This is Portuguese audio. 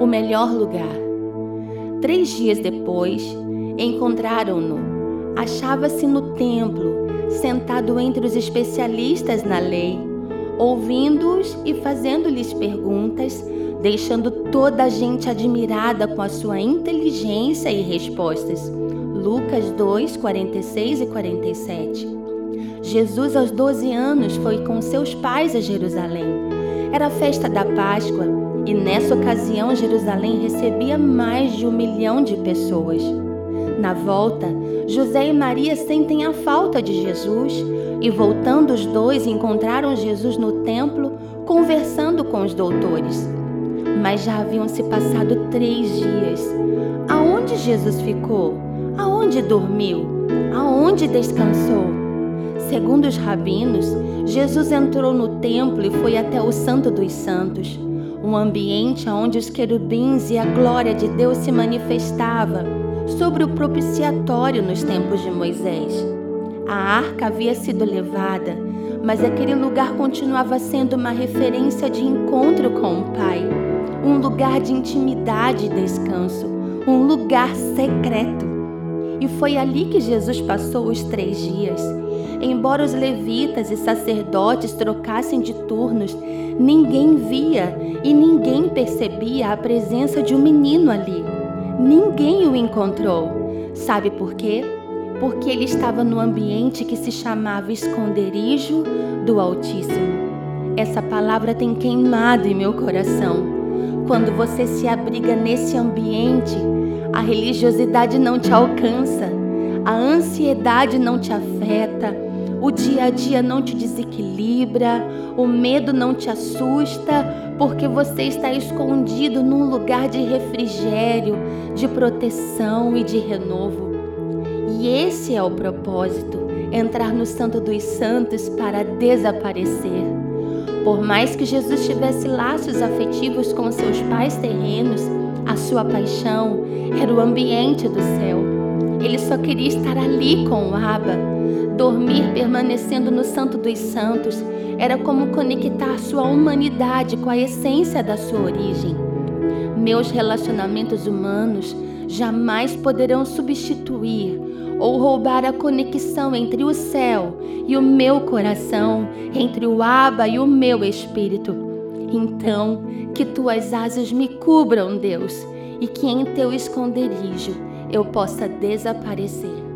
o melhor lugar. Três dias depois, encontraram-no. Achava-se no templo, sentado entre os especialistas na lei, ouvindo-os e fazendo-lhes perguntas, deixando toda a gente admirada com a sua inteligência e respostas. Lucas 2, 46 e 47. Jesus, aos 12 anos, foi com seus pais a Jerusalém. Era a festa da Páscoa e nessa ocasião Jerusalém recebia mais de um milhão de pessoas. Na volta, José e Maria sentem a falta de Jesus e, voltando os dois, encontraram Jesus no templo conversando com os doutores. Mas já haviam se passado três dias. Aonde Jesus ficou? Aonde dormiu? Aonde descansou? Segundo os rabinos, Jesus entrou no templo e foi até o Santo dos Santos, um ambiente onde os querubins e a glória de Deus se manifestava sobre o propiciatório nos tempos de Moisés. A arca havia sido levada, mas aquele lugar continuava sendo uma referência de encontro com o Pai, um lugar de intimidade e descanso, um lugar secreto. E foi ali que Jesus passou os três dias. Embora os levitas e sacerdotes trocassem de turnos, ninguém via e ninguém percebia a presença de um menino ali. Ninguém o encontrou. Sabe por quê? Porque ele estava no ambiente que se chamava esconderijo do Altíssimo. Essa palavra tem queimado em meu coração. Quando você se abriga nesse ambiente, a religiosidade não te alcança, a ansiedade não te afeta, o dia a dia não te desequilibra, o medo não te assusta, porque você está escondido num lugar de refrigério, de proteção e de renovo. E esse é o propósito: entrar no Santo dos Santos para desaparecer. Por mais que Jesus tivesse laços afetivos com seus pais terrenos, a sua paixão era o ambiente do céu. Ele só queria estar ali com o Abba. Dormir permanecendo no Santo dos Santos era como conectar sua humanidade com a essência da sua origem. Meus relacionamentos humanos jamais poderão substituir ou roubar a conexão entre o céu e o meu coração, entre o Abba e o meu espírito. Então, que tuas asas me cubram, Deus, e que em teu esconderijo eu possa desaparecer.